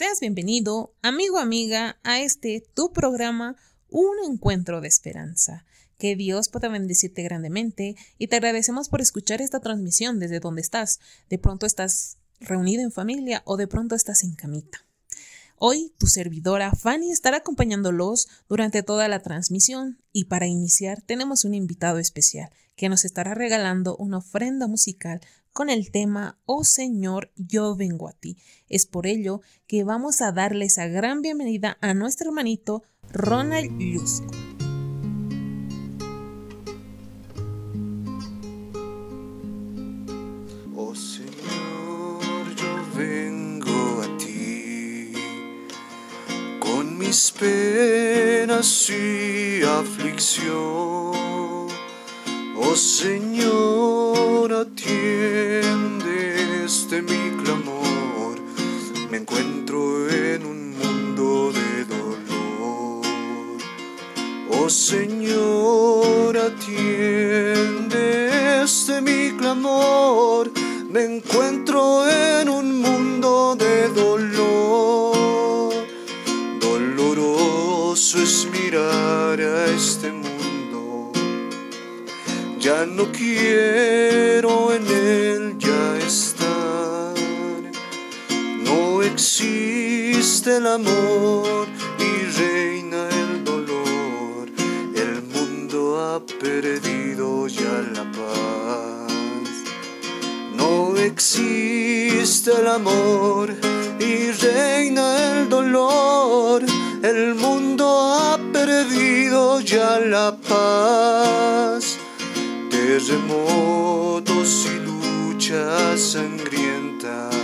Seas bienvenido, amigo amiga, a este tu programa Un encuentro de esperanza. Que Dios pueda bendecirte grandemente y te agradecemos por escuchar esta transmisión desde donde estás. De pronto estás reunido en familia o de pronto estás en camita. Hoy tu servidora Fanny estará acompañándolos durante toda la transmisión y para iniciar tenemos un invitado especial que nos estará regalando una ofrenda musical con el tema Oh Señor, yo vengo a ti. Es por ello que vamos a darle esa gran bienvenida a nuestro hermanito Ronald Lusco. Oh Señor, yo vengo a ti con mis penas y aflicción. Oh Señor, atiende este mi clamor. Me encuentro en un mundo de dolor. Oh Señor, atiende este mi clamor. Ya no quiero en él ya estar. No existe el amor y reina el dolor. El mundo ha perdido ya la paz. No existe el amor y reina el dolor. El mundo ha perdido ya la paz terremotos y luchas sangrientas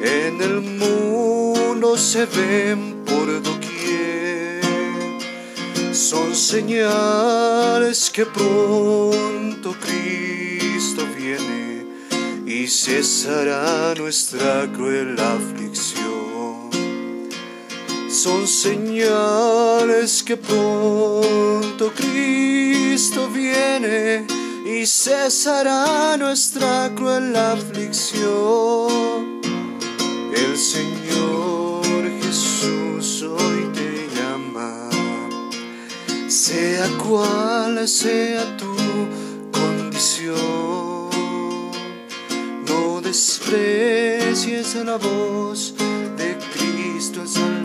en el mundo se ven por doquier. Son señales que pronto Cristo viene y cesará nuestra cruel aflicción. Son señales que pronto Cristo viene y cesará nuestra cruel aflicción. El Señor Jesús hoy te llama, sea cual sea tu condición. No desprecies la voz de Cristo el Salvador,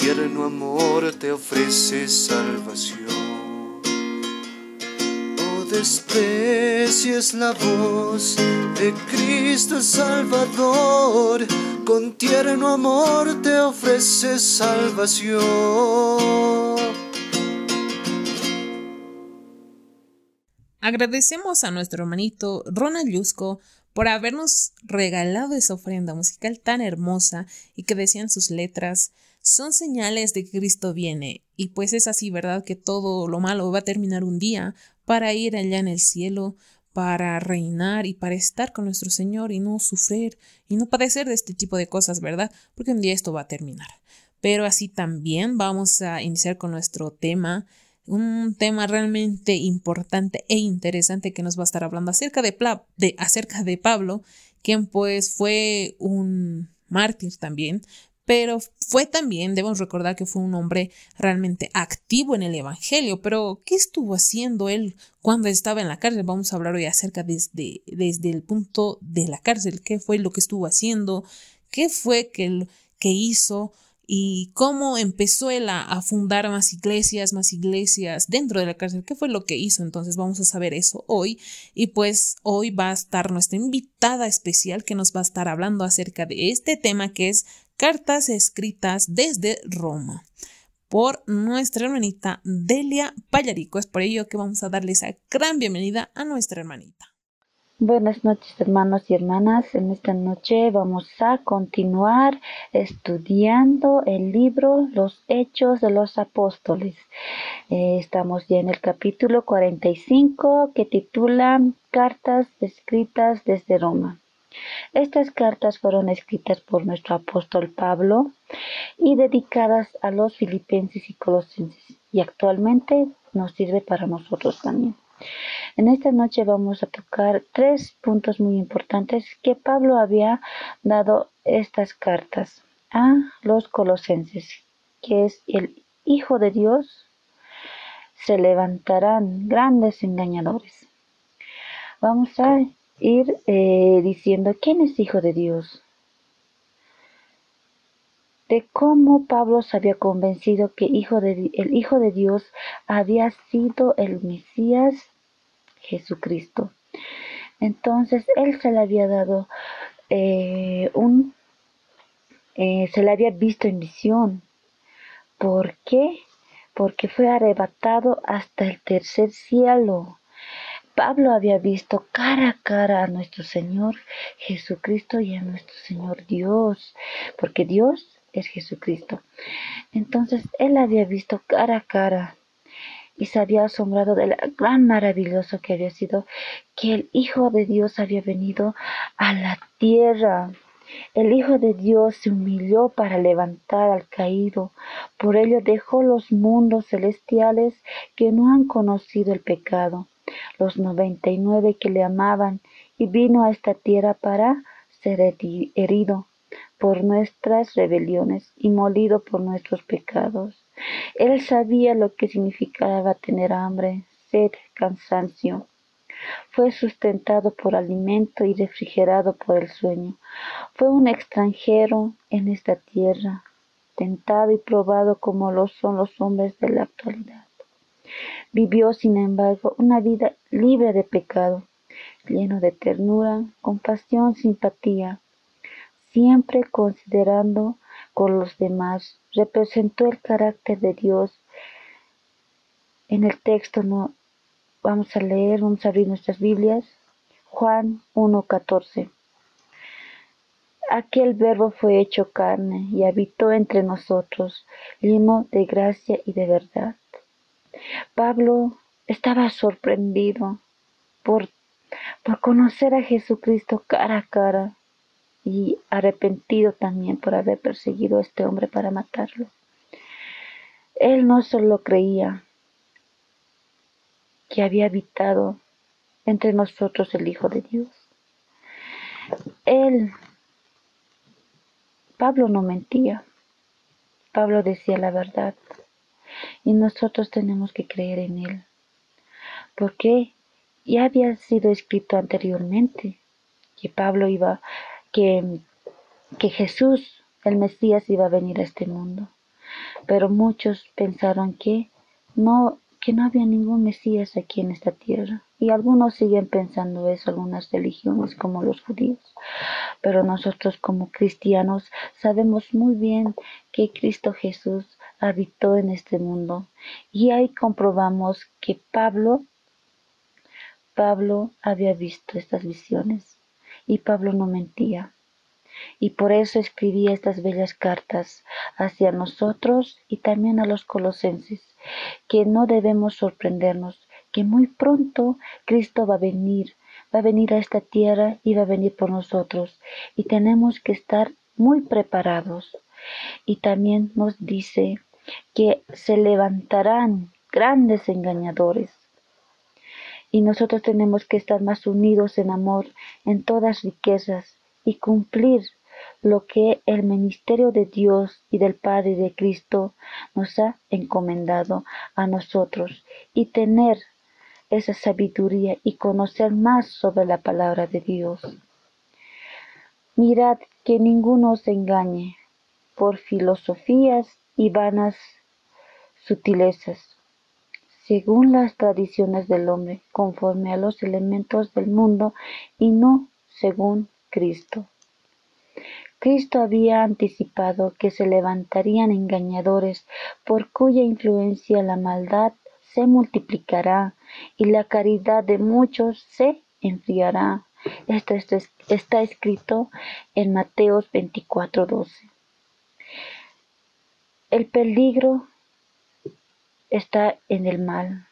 tierno amor te ofrece salvación. Desprecies la voz de Cristo Salvador, con tierno amor te ofrece salvación. Agradecemos a nuestro hermanito Ronald Yusco por habernos regalado esa ofrenda musical tan hermosa y que decían sus letras son señales de que Cristo viene. Y pues es así, ¿verdad? Que todo lo malo va a terminar un día, para ir allá en el cielo, para reinar y para estar con nuestro Señor y no sufrir y no padecer de este tipo de cosas, ¿verdad? Porque un día esto va a terminar. Pero así también vamos a iniciar con nuestro tema, un tema realmente importante e interesante que nos va a estar hablando acerca de, de, acerca de Pablo, quien pues fue un mártir también, pero fue también, debemos recordar que fue un hombre realmente activo en el Evangelio, pero ¿qué estuvo haciendo él cuando estaba en la cárcel? Vamos a hablar hoy acerca desde, desde el punto de la cárcel, qué fue lo que estuvo haciendo, qué fue que, que hizo y cómo empezó él a, fundar más iglesias, más iglesias dentro de la cárcel. ¿Qué fue lo que hizo? Entonces vamos a saber eso hoy. Y pues hoy va a estar nuestra invitada especial que nos va a estar hablando acerca de este tema que es cartas escritas desde Roma por nuestra hermanita Delia Payarico. Es por ello que vamos a darle esa gran bienvenida a nuestra hermanita. Buenas noches hermanos y hermanas. En esta noche vamos a continuar estudiando el libro Los Hechos de los Apóstoles. Eh, estamos ya en el capítulo 45 que titula Cartas escritas desde Roma. Estas cartas fueron escritas por nuestro apóstol Pablo y dedicadas a los filipenses y colosenses y actualmente nos sirve para nosotros también. En esta noche vamos a tocar tres puntos muy importantes que Pablo había dado estas cartas a los colosenses, que es el Hijo de Dios, se levantarán grandes engañadores. Vamos a ir eh, diciendo quién es Hijo de Dios de cómo Pablo se había convencido que hijo de, el Hijo de Dios había sido el Mesías Jesucristo. Entonces él se le había dado eh, un, eh, se le había visto en visión. ¿Por qué? Porque fue arrebatado hasta el tercer cielo. Pablo había visto cara a cara a nuestro Señor Jesucristo y a nuestro Señor Dios, porque Dios es Jesucristo. Entonces él había visto cara a cara y se había asombrado de lo gran maravilloso que había sido que el Hijo de Dios había venido a la tierra. El Hijo de Dios se humilló para levantar al caído, por ello dejó los mundos celestiales que no han conocido el pecado, los noventa y nueve que le amaban, y vino a esta tierra para ser herido por nuestras rebeliones y molido por nuestros pecados. Él sabía lo que significaba tener hambre, sed, cansancio. Fue sustentado por alimento y refrigerado por el sueño. Fue un extranjero en esta tierra, tentado y probado como lo son los hombres de la actualidad. Vivió, sin embargo, una vida libre de pecado, lleno de ternura, compasión, simpatía, siempre considerando con los demás, representó el carácter de Dios. En el texto vamos a leer, vamos a abrir nuestras Biblias. Juan 1:14. Aquel verbo fue hecho carne y habitó entre nosotros, lleno de gracia y de verdad. Pablo estaba sorprendido por, por conocer a Jesucristo cara a cara y arrepentido también por haber perseguido a este hombre para matarlo. Él no solo creía que había habitado entre nosotros el Hijo de Dios. Él, Pablo no mentía, Pablo decía la verdad y nosotros tenemos que creer en Él, porque ya había sido escrito anteriormente que Pablo iba que, que Jesús, el Mesías, iba a venir a este mundo. Pero muchos pensaron que no, que no había ningún Mesías aquí en esta tierra. Y algunos siguen pensando eso, algunas religiones como los judíos. Pero nosotros como cristianos sabemos muy bien que Cristo Jesús habitó en este mundo. Y ahí comprobamos que Pablo, Pablo había visto estas visiones y Pablo no mentía. Y por eso escribía estas bellas cartas hacia nosotros y también a los colosenses, que no debemos sorprendernos, que muy pronto Cristo va a venir, va a venir a esta tierra y va a venir por nosotros, y tenemos que estar muy preparados. Y también nos dice que se levantarán grandes engañadores y nosotros tenemos que estar más unidos en amor en todas riquezas y cumplir lo que el ministerio de Dios y del Padre de Cristo nos ha encomendado a nosotros y tener esa sabiduría y conocer más sobre la palabra de Dios. Mirad que ninguno os engañe por filosofías y vanas sutilezas según las tradiciones del hombre, conforme a los elementos del mundo y no según Cristo. Cristo había anticipado que se levantarían engañadores por cuya influencia la maldad se multiplicará y la caridad de muchos se enfriará. Esto, está escrito en Mateos 24:12. El peligro está en el mal.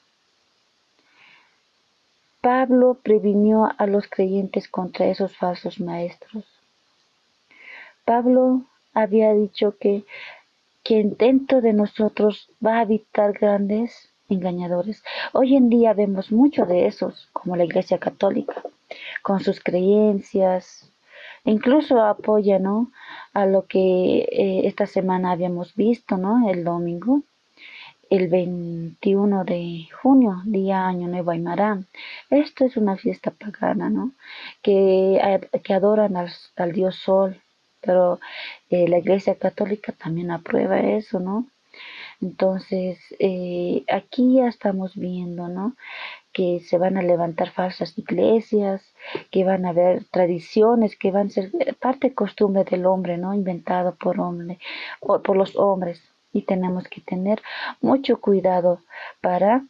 Pablo previnió a los creyentes contra esos falsos maestros. Pablo había dicho que quien dentro de nosotros va a habitar grandes engañadores. Hoy en día vemos mucho de esos, como la Iglesia Católica, con sus creencias, incluso apoya a lo que eh, esta semana habíamos visto, ¿no? el domingo, el 21 de junio, día Año Nuevo Aymara. Esto es una fiesta pagana, ¿no? Que, eh, que adoran al, al, Dios Sol, pero eh, la Iglesia Católica también aprueba eso, ¿no? Entonces, aquí ya estamos viendo, ¿no? Que se van a levantar falsas iglesias, que van a haber tradiciones que van a ser parte costumbre del hombre, ¿no? Inventado por hombre, por los hombres. Y tenemos que tener mucho cuidado para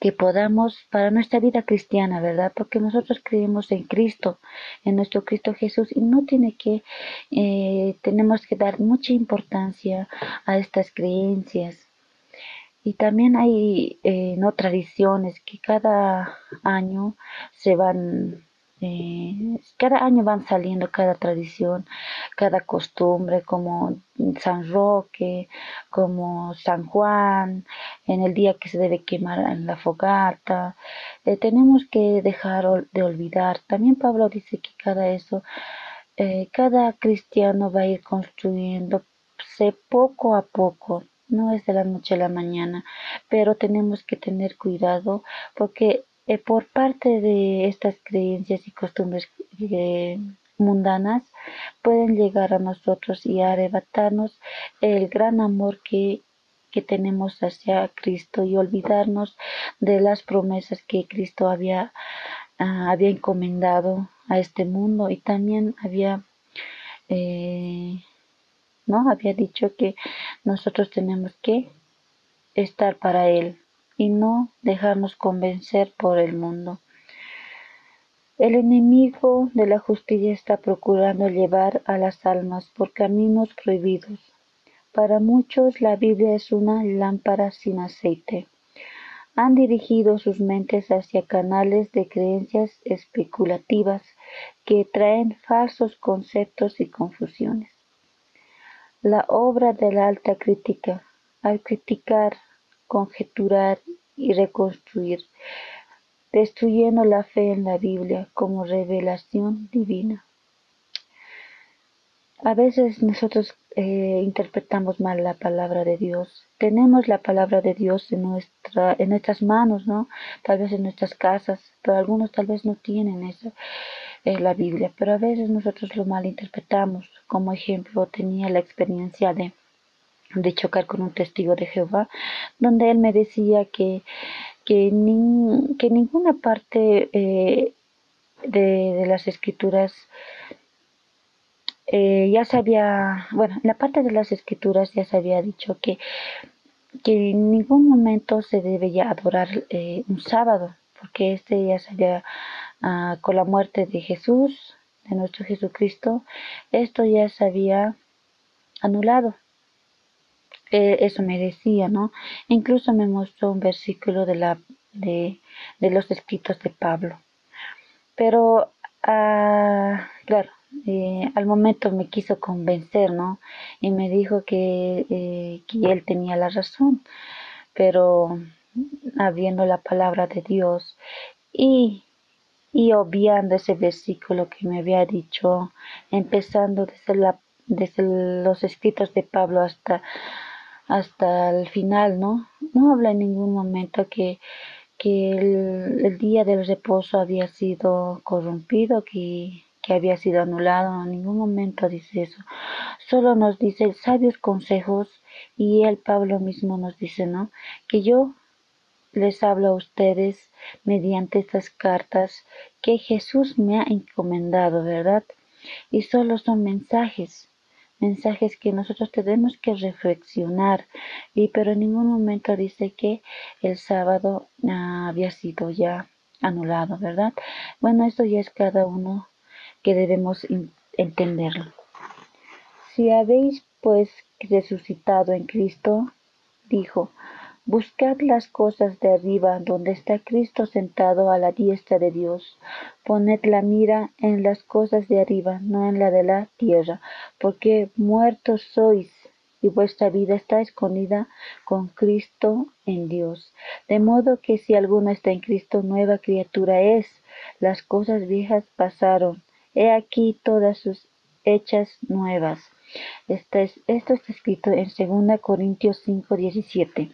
que podamos para nuestra vida cristiana, ¿verdad? Porque nosotros creemos en Cristo, en nuestro Cristo Jesús y no tiene que, eh, tenemos que dar mucha importancia a estas creencias. Y también hay eh, no tradiciones que cada año se van eh, cada año van saliendo cada tradición, cada costumbre, como San Roque, como San Juan, en el día que se debe quemar en la fogata. Eh, tenemos que dejar de olvidar. También Pablo dice que cada eso, eh, cada cristiano va a ir construyendo poco a poco no es de la noche a la mañana, pero tenemos que tener cuidado porque eh, por parte de estas creencias y costumbres eh, mundanas pueden llegar a nosotros y arrebatarnos el gran amor que, que tenemos hacia Cristo y olvidarnos de las promesas que Cristo había, ah, había encomendado a este mundo. Y también había eh, había dicho que nosotros tenemos que estar para él y no dejarnos convencer por el mundo. El enemigo de la justicia está procurando llevar a las almas por caminos prohibidos. Para muchos la Biblia es una lámpara sin aceite. Han dirigido sus mentes hacia canales de creencias especulativas que traen falsos conceptos y confusiones. La obra de la alta crítica, al criticar conjeturar y reconstruir, destruyendo la fe en la Biblia como revelación divina. A veces nosotros eh, interpretamos mal la palabra de Dios. Tenemos la palabra de Dios en, nuestra, en nuestras manos, ¿no? Tal vez en nuestras casas, pero algunos tal vez no tienen esa, eh, la Biblia. Pero a veces nosotros lo malinterpretamos. Como ejemplo, tenía la experiencia de de chocar con un testigo de Jehová, donde él me decía que, que, que ninguna parte eh, de, las escrituras eh, ya se había, bueno, en la parte de las escrituras ya se había dicho que, que en ningún momento se debe ya adorar eh, un sábado, porque este ya se había, ah, con la muerte de Jesús, de nuestro Jesucristo, esto ya se había anulado. Eh, eso me decía, ¿no? Incluso me mostró un versículo de, la, de, de los escritos de Pablo. Pero, ah, claro, eh, al momento me quiso convencer, ¿no? Y me dijo que, eh, que él tenía la razón, pero habiendo la palabra de Dios y, y obviando ese versículo que me había dicho, empezando desde, la, desde los escritos de Pablo hasta hasta el final, ¿no? No habla en ningún momento que, que el, día del reposo había sido corrompido, que, que había sido anulado, en ningún momento dice eso. Solo nos dice sabios consejos y el Pablo mismo nos dice, ¿no? Que yo les hablo a ustedes mediante estas cartas que Jesús me ha encomendado, ¿verdad? Y solo son mensajes, mensajes que nosotros tenemos que reflexionar y pero en ningún momento dice que el sábado ah, había sido ya anulado, ¿verdad? Bueno, esto ya es cada uno que debemos entenderlo. Si habéis pues resucitado en Cristo, dijo, Buscad las cosas de arriba, donde está Cristo sentado a la diestra de Dios. Poned la mira en las cosas de arriba, no en la de la tierra, porque muertos sois y vuestra vida está escondida con Cristo en Dios. De modo que si alguno está en Cristo, nueva criatura es. Las cosas viejas pasaron. He aquí todas sus hechas nuevas. Esto, esto está escrito en 2 Corintios 5, 17.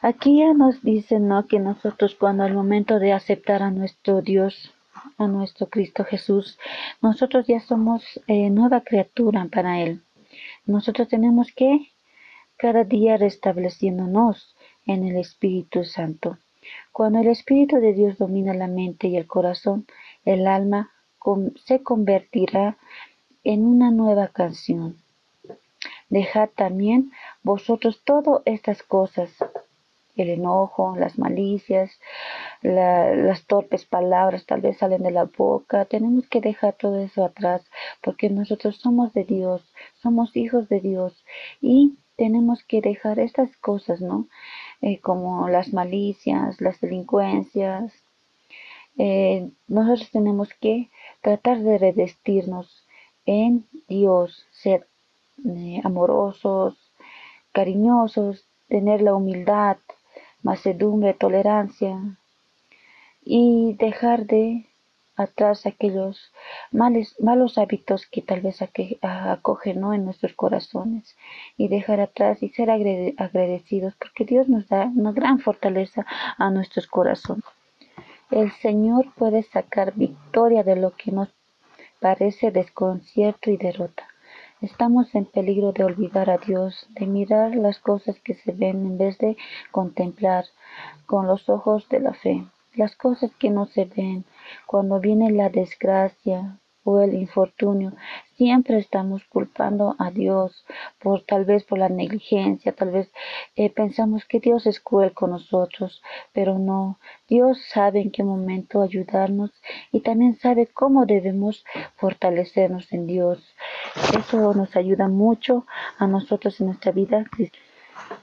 Aquí ya nos dicen ¿no? que nosotros cuando al momento de aceptar a nuestro Dios, a nuestro Cristo Jesús, nosotros ya somos eh, nueva criatura para Él. Nosotros tenemos que cada día restableciéndonos en el Espíritu Santo. Cuando el Espíritu de Dios domina la mente y el corazón, el alma se convertirá en una nueva canción. Dejad también vosotros todas estas cosas, el enojo, las malicias, las torpes palabras tal vez salen de la boca. Tenemos que dejar todo eso atrás porque nosotros somos de Dios, somos hijos de Dios y tenemos que dejar estas cosas, ¿no? Eh, como las malicias, las delincuencias. Eh, nosotros tenemos que tratar de revestirnos en Dios, ser eh, amorosos, cariñosos, tener la humildad, macedumbre, tolerancia y dejar de atrás aquellos malos hábitos que tal vez acogen en nuestros corazones y dejar atrás y ser agradecidos porque Dios nos da una gran fortaleza a nuestros corazones. El Señor puede sacar victoria de lo que nos parece desconcierto y derrota. Estamos en peligro de olvidar a Dios, de mirar las cosas que se ven en vez de contemplar con los ojos de la fe las cosas que no se ven. Cuando viene la desgracia, o el infortunio, siempre estamos culpando a Dios por tal vez por la negligencia, tal vez eh, pensamos que Dios es cruel con nosotros, pero no, Dios sabe en qué momento ayudarnos y también sabe cómo debemos fortalecernos en Dios. Eso nos ayuda mucho a nosotros en nuestra vida.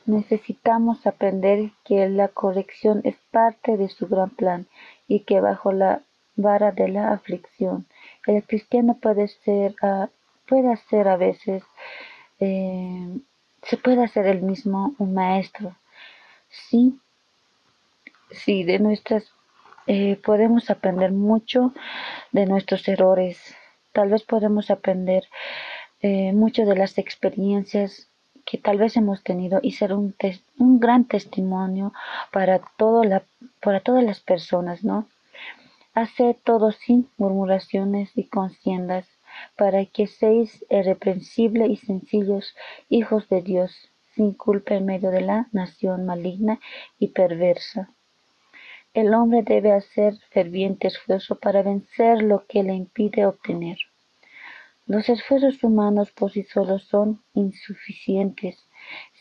Necesitamos aprender que la corrección es parte de su gran plan y que bajo la vara de la aflicción el cristiano puede ser, uh, puede ser a veces, eh, se puede hacer el mismo un maestro. Sí, sí, de nuestras, eh, podemos aprender mucho de nuestros errores. Tal vez podemos aprender eh, mucho de las experiencias que tal vez hemos tenido y ser un, un gran testimonio para, todo la, para todas las personas, ¿no? Haced todo sin murmuraciones y contiendas, para que seáis irreprensibles y sencillos hijos de Dios, sin culpa en medio de la nación maligna y perversa. El hombre debe hacer ferviente esfuerzo para vencer lo que le impide obtener. Los esfuerzos humanos por sí solos son insuficientes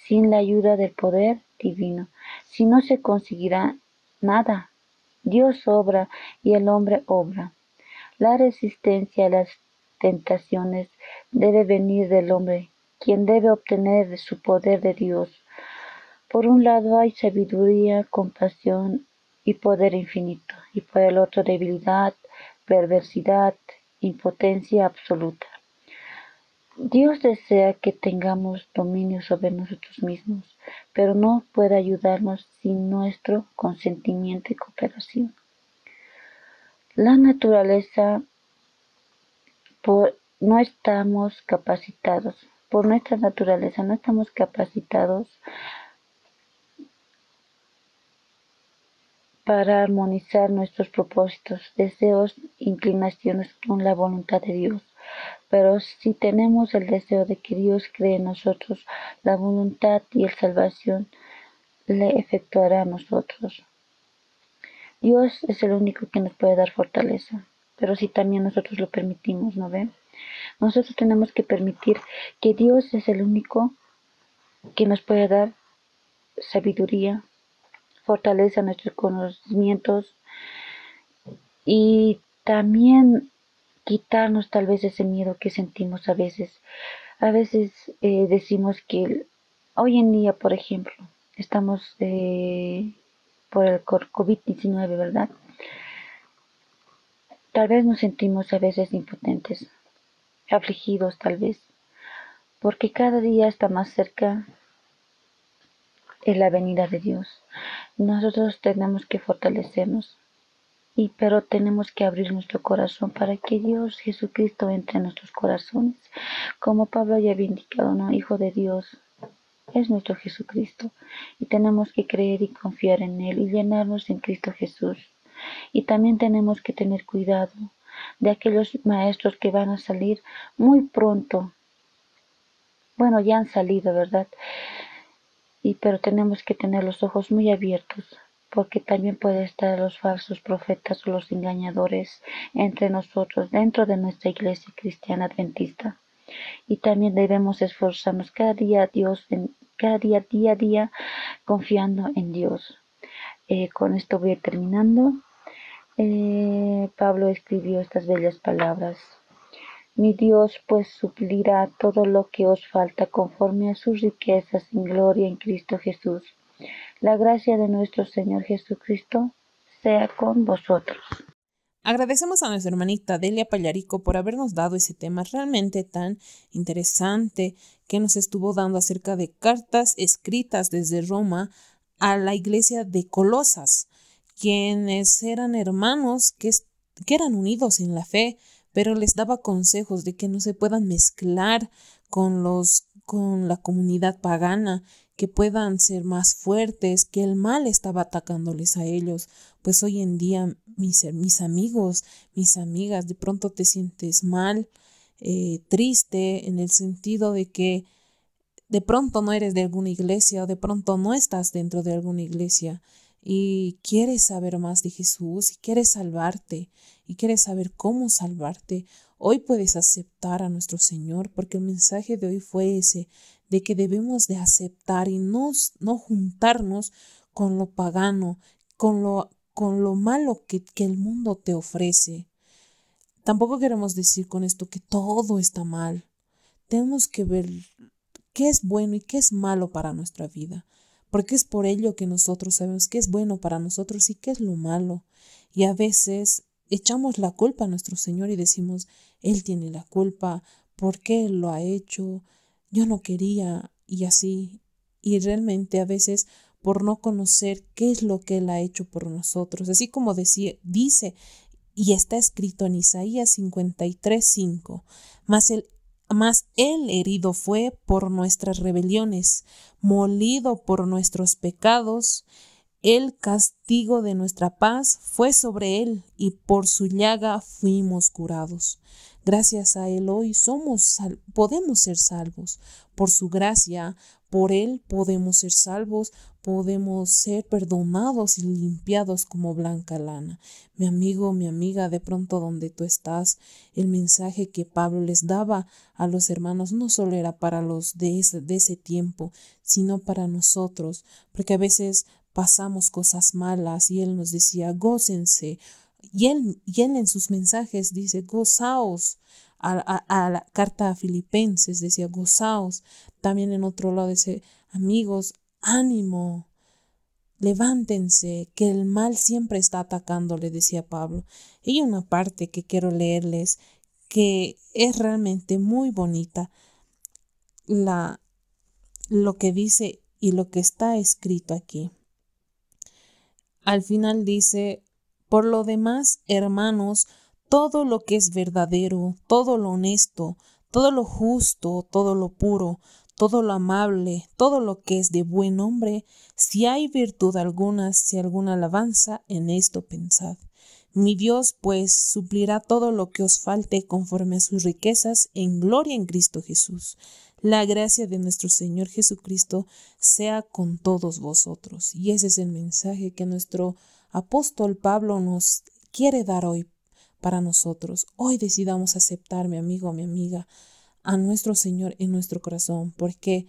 sin la ayuda del poder divino. Si no se conseguirá nada, Dios obra y el hombre obra. La resistencia a las tentaciones debe venir del hombre, quien debe obtener su poder de Dios. Por un lado hay sabiduría, compasión y poder infinito, y por el otro debilidad, perversidad, impotencia absoluta. Dios desea que tengamos dominio sobre nosotros mismos, pero no puede ayudarnos sin nuestro consentimiento y cooperación. La naturaleza, no estamos capacitados, por nuestra naturaleza no estamos capacitados para armonizar nuestros propósitos, deseos, inclinaciones con la voluntad de Dios. Pero si tenemos el deseo de que Dios cree en nosotros la voluntad y la salvación, le efectuará a nosotros. Dios es el único que nos puede dar fortaleza, pero si también nosotros lo permitimos, ¿no ven? Nosotros tenemos que permitir que Dios es el único que nos puede dar sabiduría, fortaleza nuestros conocimientos y también quitarnos tal vez ese miedo que sentimos a veces. A veces eh, decimos que hoy en día, por ejemplo, estamos eh, por el COVID-19, ¿verdad? Tal vez nos sentimos a veces impotentes, afligidos tal vez, porque cada día está más cerca en la venida de Dios. Nosotros tenemos que fortalecernos, y pero tenemos que abrir nuestro corazón para que Dios Jesucristo entre en nuestros corazones. Como Pablo ya había indicado, ¿no? Hijo de Dios es nuestro Jesucristo y tenemos que creer y confiar en Él y llenarnos en Cristo Jesús. Y también tenemos que tener cuidado de aquellos maestros que van a salir muy pronto. Bueno, ya han salido, ¿verdad? Y pero tenemos que tener los ojos muy abiertos porque también puede estar los falsos profetas o los engañadores entre nosotros dentro de nuestra iglesia cristiana adventista. Y también debemos esforzarnos cada día Dios, cada día, día a día, confiando en Dios. Eh, con esto voy terminando. Eh, Pablo escribió estas bellas palabras. Mi Dios pues suplirá todo lo que os falta conforme a sus riquezas en gloria en Cristo Jesús. La gracia de nuestro Señor Jesucristo sea con vosotros. Agradecemos a nuestra hermanita Delia Pallarico por habernos dado ese tema realmente tan interesante que nos estuvo dando acerca de cartas escritas desde Roma a la iglesia de Colosas, quienes eran hermanos que, que eran unidos en la fe, pero les daba consejos de que no se puedan mezclar con los con la comunidad pagana que puedan ser más fuertes, que el mal estaba atacándoles a ellos. Pues hoy en día, mis, mis amigos, mis amigas, de pronto te sientes mal, eh, triste, en el sentido de que de pronto no eres de alguna iglesia o de pronto no estás dentro de alguna iglesia y quieres saber más de Jesús y quieres salvarte y quieres saber cómo salvarte. Hoy puedes aceptar a nuestro Señor porque el mensaje de hoy fue ese, de que debemos de aceptar y no, no juntarnos con lo pagano, con lo, con lo malo que, que el mundo te ofrece. Tampoco queremos decir con esto que todo está mal. Tenemos que ver qué es bueno y qué es malo para nuestra vida, porque es por ello que nosotros sabemos qué es bueno para nosotros y qué es lo malo. Y a veces echamos la culpa a nuestro Señor y decimos, Él tiene la culpa, ¿por qué lo ha hecho? Yo no quería y así. Y realmente a veces por no conocer qué es lo que Él ha hecho por nosotros. Así como decía, dice y está escrito en Isaías 53, 5, mas el, mas él herido fue por nuestras rebeliones, molido por nuestros pecados, el castigo de nuestra paz fue sobre él, y por su llaga fuimos curados. Gracias a Él hoy somos podemos ser salvos. Por su gracia, por Él podemos ser salvos, podemos ser perdonados y limpiados como blanca lana. Mi amigo, mi amiga, de pronto donde tú estás, el mensaje que Pablo les daba a los hermanos no solo era para los de ese, de ese tiempo, sino para nosotros, porque a veces pasamos cosas malas y Él nos decía, gócense, y él, en sus mensajes dice, gozaos. A, la carta a Filipenses decía, gozaos. También en otro lado dice, amigos, ánimo, levántense, que el mal siempre está atacando, le decía Pablo. Y una parte que quiero leerles que es realmente muy bonita, la, lo que dice y lo que está escrito aquí. Al final dice, por lo demás, hermanos, todo lo que es verdadero, todo lo honesto, todo lo justo, todo lo puro, todo lo amable, todo lo que es de buen nombre, si hay virtud alguna, si alguna alabanza, en esto pensad. Mi Dios, pues, suplirá todo lo que os falte conforme a sus riquezas en gloria en Cristo Jesús. La gracia de nuestro Señor Jesucristo sea con todos vosotros. Y ese es el mensaje que nuestro apóstol Pablo nos quiere dar hoy para nosotros. Hoy decidamos aceptar, mi amigo, mi amiga, a nuestro Señor en nuestro corazón, porque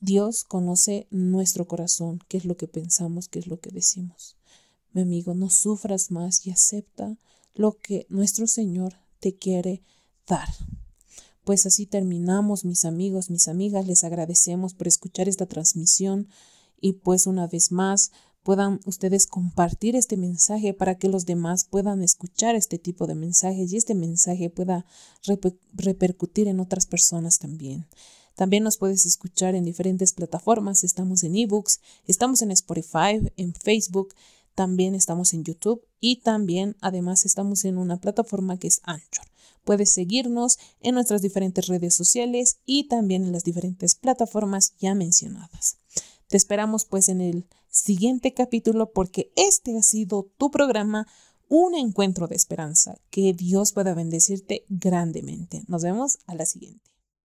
Dios conoce nuestro corazón, qué es lo que pensamos, qué es lo que decimos. Mi amigo, no sufras más y acepta lo que nuestro Señor te quiere dar. Pues así terminamos, mis amigos, mis amigas, les agradecemos por escuchar esta transmisión y pues una vez más puedan ustedes compartir este mensaje para que los demás puedan escuchar este tipo de mensajes y este mensaje pueda repercutir en otras personas también. También nos puedes escuchar en diferentes plataformas. Estamos en ebooks, estamos en Spotify, en Facebook, también estamos en YouTube y también además estamos en una plataforma que es Anchor. Puedes seguirnos en nuestras diferentes redes sociales y también en las diferentes plataformas ya mencionadas. Te esperamos pues en el siguiente capítulo porque este ha sido tu programa un encuentro de esperanza. Que Dios pueda bendecirte grandemente. Nos vemos a la siguiente.